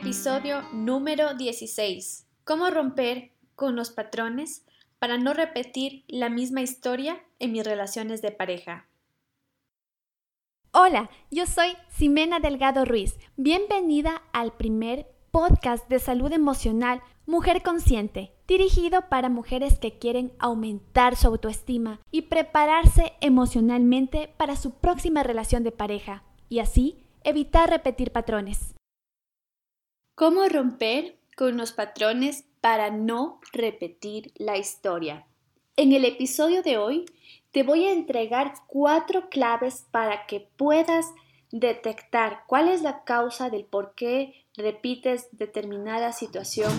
Episodio número 16. ¿Cómo romper con los patrones para no repetir la misma historia en mis relaciones de pareja? Hola, yo soy Ximena Delgado Ruiz. Bienvenida al primer podcast de salud emocional Mujer Consciente, dirigido para mujeres que quieren aumentar su autoestima y prepararse emocionalmente para su próxima relación de pareja y así evitar repetir patrones. ¿Cómo romper con los patrones para no repetir la historia? En el episodio de hoy te voy a entregar cuatro claves para que puedas detectar cuál es la causa del por qué repites determinada situación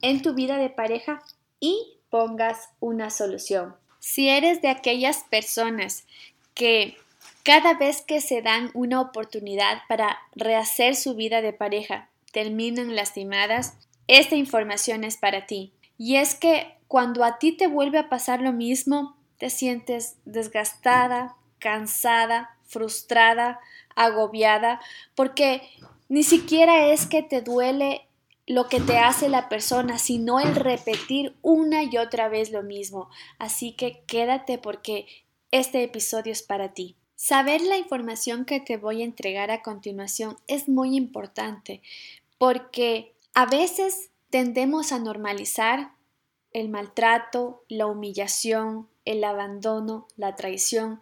en tu vida de pareja y pongas una solución. Si eres de aquellas personas que cada vez que se dan una oportunidad para rehacer su vida de pareja terminan lastimadas, esta información es para ti. Y es que cuando a ti te vuelve a pasar lo mismo, te sientes desgastada, cansada, frustrada, agobiada, porque ni siquiera es que te duele lo que te hace la persona, sino el repetir una y otra vez lo mismo. Así que quédate porque este episodio es para ti. Saber la información que te voy a entregar a continuación es muy importante porque a veces tendemos a normalizar el maltrato, la humillación, el abandono, la traición,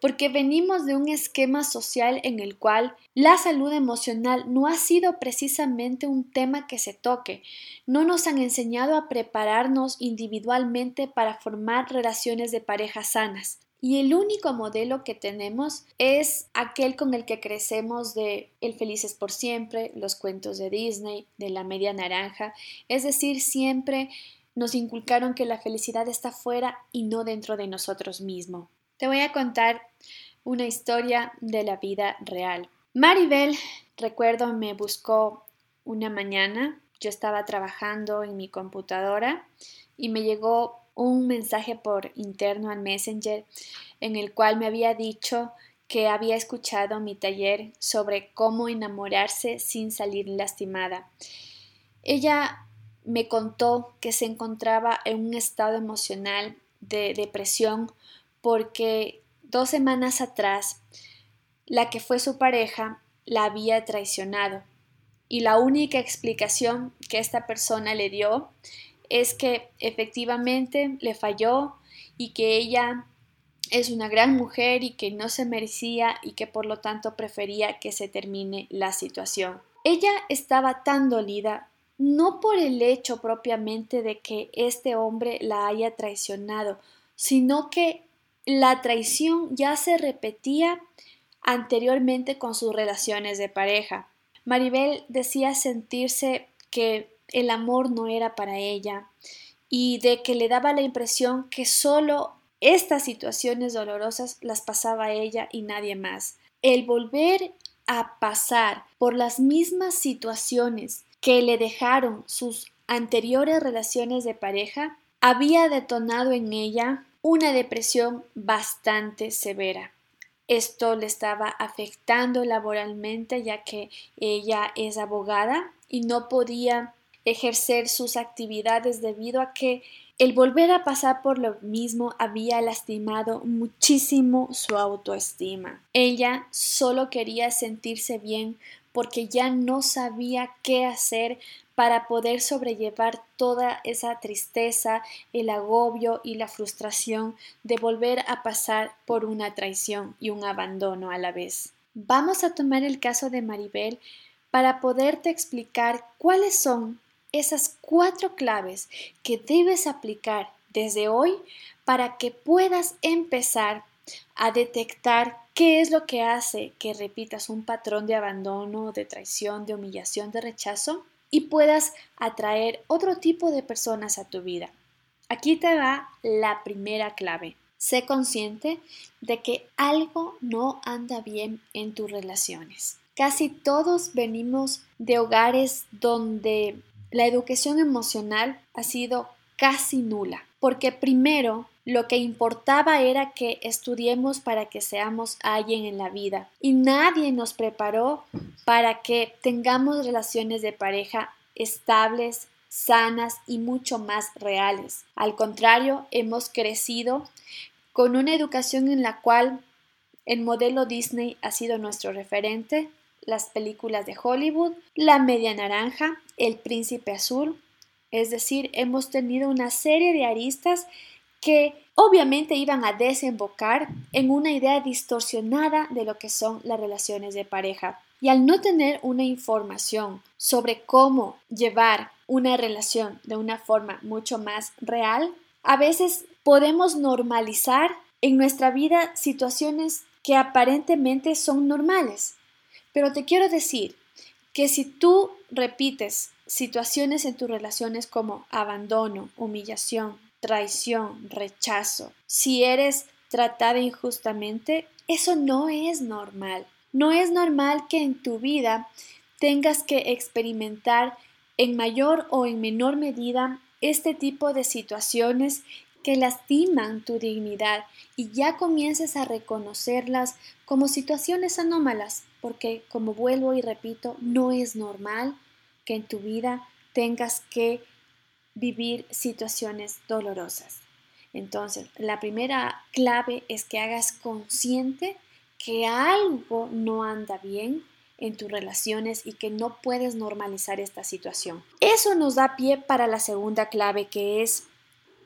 porque venimos de un esquema social en el cual la salud emocional no ha sido precisamente un tema que se toque. No nos han enseñado a prepararnos individualmente para formar relaciones de pareja sanas. Y el único modelo que tenemos es aquel con el que crecemos de El Felices por Siempre, los cuentos de Disney, de la media naranja, es decir, siempre nos inculcaron que la felicidad está fuera y no dentro de nosotros mismos. Te voy a contar una historia de la vida real. Maribel, recuerdo, me buscó una mañana, yo estaba trabajando en mi computadora y me llegó un mensaje por interno al Messenger en el cual me había dicho que había escuchado mi taller sobre cómo enamorarse sin salir lastimada. Ella me contó que se encontraba en un estado emocional de depresión porque dos semanas atrás la que fue su pareja la había traicionado y la única explicación que esta persona le dio es que efectivamente le falló y que ella es una gran mujer y que no se merecía y que por lo tanto prefería que se termine la situación. Ella estaba tan dolida no por el hecho propiamente de que este hombre la haya traicionado, sino que la traición ya se repetía anteriormente con sus relaciones de pareja. Maribel decía sentirse que el amor no era para ella y de que le daba la impresión que solo estas situaciones dolorosas las pasaba ella y nadie más. El volver a pasar por las mismas situaciones que le dejaron sus anteriores relaciones de pareja había detonado en ella una depresión bastante severa. Esto le estaba afectando laboralmente ya que ella es abogada y no podía ejercer sus actividades debido a que el volver a pasar por lo mismo había lastimado muchísimo su autoestima. Ella solo quería sentirse bien porque ya no sabía qué hacer para poder sobrellevar toda esa tristeza, el agobio y la frustración de volver a pasar por una traición y un abandono a la vez. Vamos a tomar el caso de Maribel para poderte explicar cuáles son esas cuatro claves que debes aplicar desde hoy para que puedas empezar a detectar qué es lo que hace que repitas un patrón de abandono, de traición, de humillación, de rechazo y puedas atraer otro tipo de personas a tu vida. Aquí te va la primera clave. Sé consciente de que algo no anda bien en tus relaciones. Casi todos venimos de hogares donde la educación emocional ha sido casi nula, porque primero Lo que importaba era que estudiemos para que seamos alguien en la vida. Y nadie nos preparó para que tengamos relaciones de pareja estables, sanas y mucho más reales. Al contrario, hemos crecido con una educación en la cual el modelo Disney ha sido nuestro referente, las películas de Hollywood, La Media Naranja, El Príncipe Azul, es decir, hemos tenido una serie de aristas que obviamente iban a desembocar en una idea distorsionada de lo que son las relaciones de pareja. Y al no tener una información sobre cómo llevar una relación de una forma mucho más real, a veces podemos normalizar en nuestra vida situaciones que aparentemente son normales. Pero te quiero decir que si tú repites situaciones en tus relaciones como abandono, humillación, traición, rechazo, si eres tratada injustamente, eso no es normal. No es normal que en tu vida tengas que experimentar en mayor o en menor medida este tipo de situaciones que lastiman tu dignidad y ya comiences a reconocerlas como situaciones anómalas, porque como vuelvo y repito, no es normal que en tu vida tengas que vivir situaciones dolorosas. Entonces, la primera clave es que hagas consciente que algo no anda bien en tus relaciones y que no puedes normalizar esta situación. Eso nos da pie para la segunda clave que es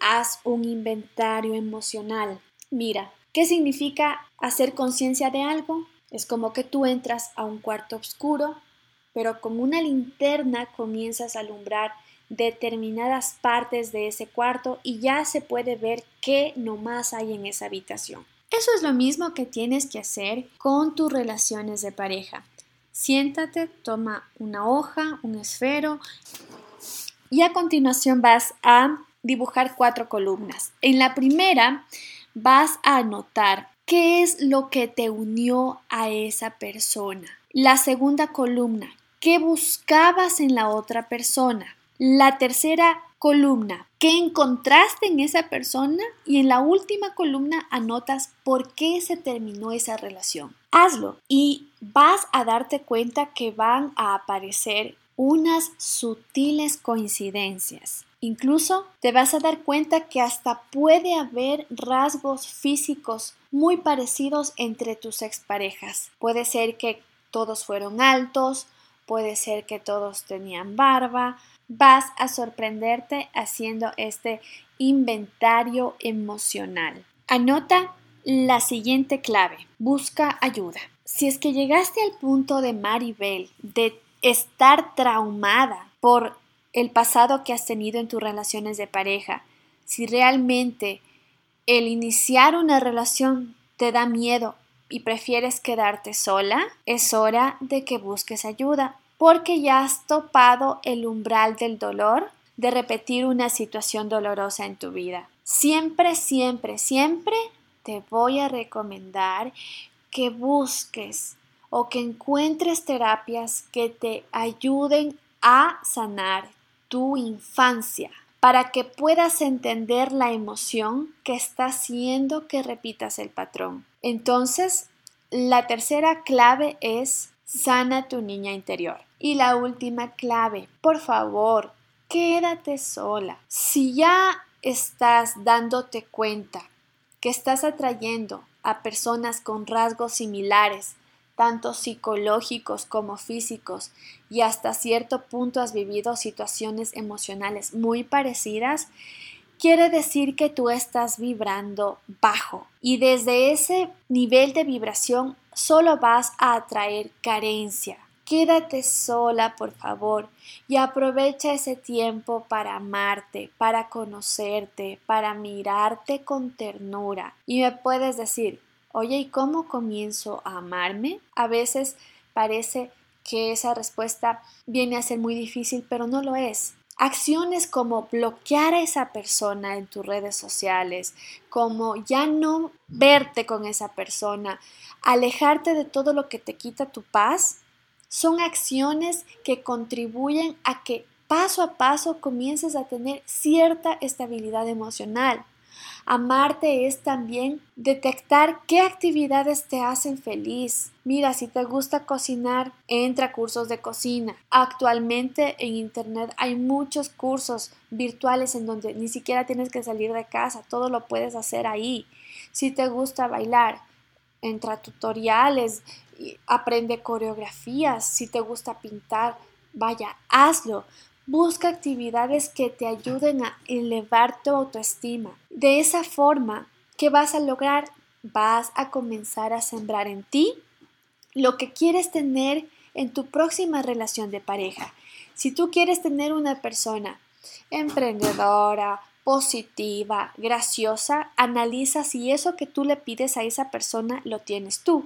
haz un inventario emocional. Mira, ¿qué significa hacer conciencia de algo? Es como que tú entras a un cuarto oscuro, pero con una linterna comienzas a alumbrar determinadas partes de ese cuarto y ya se puede ver qué nomás hay en esa habitación. Eso es lo mismo que tienes que hacer con tus relaciones de pareja. Siéntate, toma una hoja, un esfero y a continuación vas a dibujar cuatro columnas. En la primera vas a anotar qué es lo que te unió a esa persona. La segunda columna, qué buscabas en la otra persona. La tercera columna, qué encontraste en esa persona y en la última columna anotas por qué se terminó esa relación. Hazlo y vas a darte cuenta que van a aparecer unas sutiles coincidencias. Incluso te vas a dar cuenta que hasta puede haber rasgos físicos muy parecidos entre tus exparejas. Puede ser que todos fueron altos, puede ser que todos tenían barba. Vas a sorprenderte haciendo este inventario emocional. Anota la siguiente clave. Busca ayuda. Si es que llegaste al punto de Maribel de estar traumada por el pasado que has tenido en tus relaciones de pareja, si realmente el iniciar una relación te da miedo y prefieres quedarte sola, es hora de que busques ayuda, porque ya has topado el umbral del dolor de repetir una situación dolorosa en tu vida. Siempre, siempre, siempre te voy a recomendar que busques o que encuentres terapias que te ayuden a sanar tu infancia para que puedas entender la emoción que está haciendo que repitas el patrón. Entonces, la tercera clave es sana tu niña interior. Y la última clave, por favor, quédate sola. Si ya estás dándote cuenta que estás atrayendo a personas con rasgos similares, tanto psicológicos como físicos, y hasta cierto punto has vivido situaciones emocionales muy parecidas, quiere decir que tú estás vibrando bajo y desde ese nivel de vibración solo vas a atraer carencia. Quédate sola, por favor, y aprovecha ese tiempo para amarte, para conocerte, para mirarte con ternura. Y me puedes decir, Oye, ¿y cómo comienzo a amarme? A veces parece que esa respuesta viene a ser muy difícil, pero no lo es. Acciones como bloquear a esa persona en tus redes sociales, como ya no verte con esa persona, alejarte de todo lo que te quita tu paz, son acciones que contribuyen a que paso a paso comiences a tener cierta estabilidad emocional. Amarte es también detectar qué actividades te hacen feliz. Mira, si te gusta cocinar, entra a cursos de cocina. Actualmente en Internet hay muchos cursos virtuales en donde ni siquiera tienes que salir de casa, todo lo puedes hacer ahí. Si te gusta bailar, entra a tutoriales, aprende coreografías. Si te gusta pintar, vaya, hazlo. Busca actividades que te ayuden a elevar tu autoestima. De esa forma, ¿qué vas a lograr? Vas a comenzar a sembrar en ti lo que quieres tener en tu próxima relación de pareja. Si tú quieres tener una persona emprendedora, positiva, graciosa, analiza si eso que tú le pides a esa persona lo tienes tú.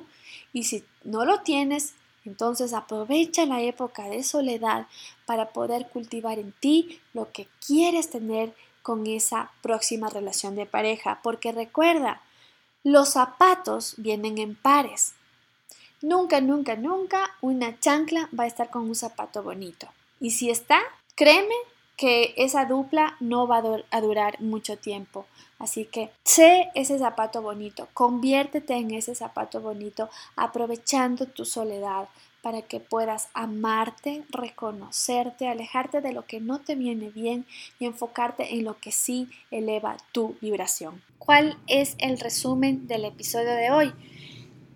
Y si no lo tienes, entonces aprovecha la época de soledad para poder cultivar en ti lo que quieres tener con esa próxima relación de pareja, porque recuerda, los zapatos vienen en pares. Nunca, nunca, nunca una chancla va a estar con un zapato bonito. Y si está, créeme que esa dupla no va a durar mucho tiempo. Así que sé ese zapato bonito, conviértete en ese zapato bonito aprovechando tu soledad para que puedas amarte, reconocerte, alejarte de lo que no te viene bien y enfocarte en lo que sí eleva tu vibración. ¿Cuál es el resumen del episodio de hoy?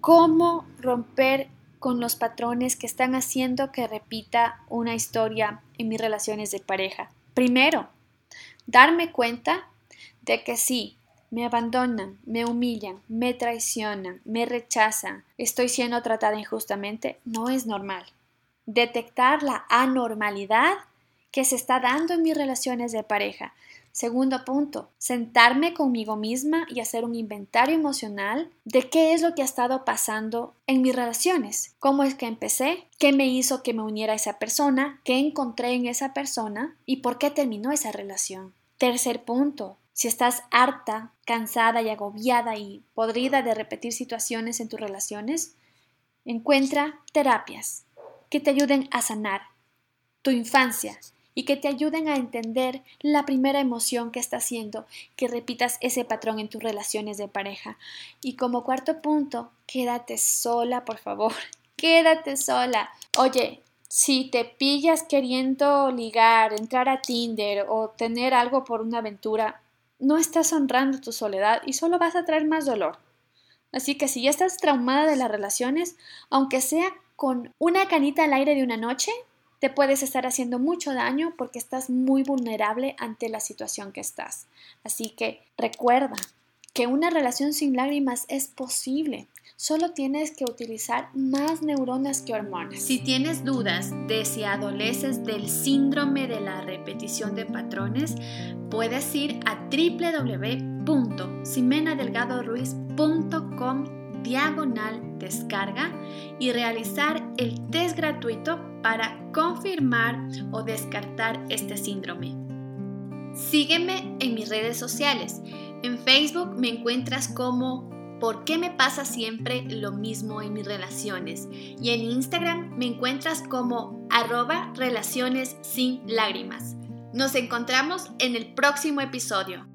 ¿Cómo romper con los patrones que están haciendo que repita una historia en mis relaciones de pareja. Primero, darme cuenta de que sí, me abandonan, me humillan, me traicionan, me rechazan, estoy siendo tratada injustamente, no es normal. Detectar la anormalidad que se está dando en mis relaciones de pareja. Segundo punto, sentarme conmigo misma y hacer un inventario emocional de qué es lo que ha estado pasando en mis relaciones, cómo es que empecé, qué me hizo que me uniera a esa persona, qué encontré en esa persona y por qué terminó esa relación. Tercer punto, si estás harta, cansada y agobiada y podrida de repetir situaciones en tus relaciones, encuentra terapias que te ayuden a sanar tu infancia y que te ayuden a entender la primera emoción que está haciendo que repitas ese patrón en tus relaciones de pareja. Y como cuarto punto, quédate sola, por favor. Quédate sola. Oye, si te pillas queriendo ligar, entrar a Tinder o tener algo por una aventura, no estás honrando tu soledad y solo vas a traer más dolor. Así que si ya estás traumada de las relaciones, aunque sea con una canita al aire de una noche, te puedes estar haciendo mucho daño porque estás muy vulnerable ante la situación que estás. Así que recuerda que una relación sin lágrimas es posible. Solo tienes que utilizar más neuronas que hormonas. Si tienes dudas de si adoleces del síndrome de la repetición de patrones, puedes ir a www.simenadelgadoruiz.com diagonal descarga y realizar el test gratuito para confirmar o descartar este síndrome. Sígueme en mis redes sociales. En Facebook me encuentras como ¿Por qué me pasa siempre lo mismo en mis relaciones? Y en Instagram me encuentras como arroba relaciones sin lágrimas. Nos encontramos en el próximo episodio.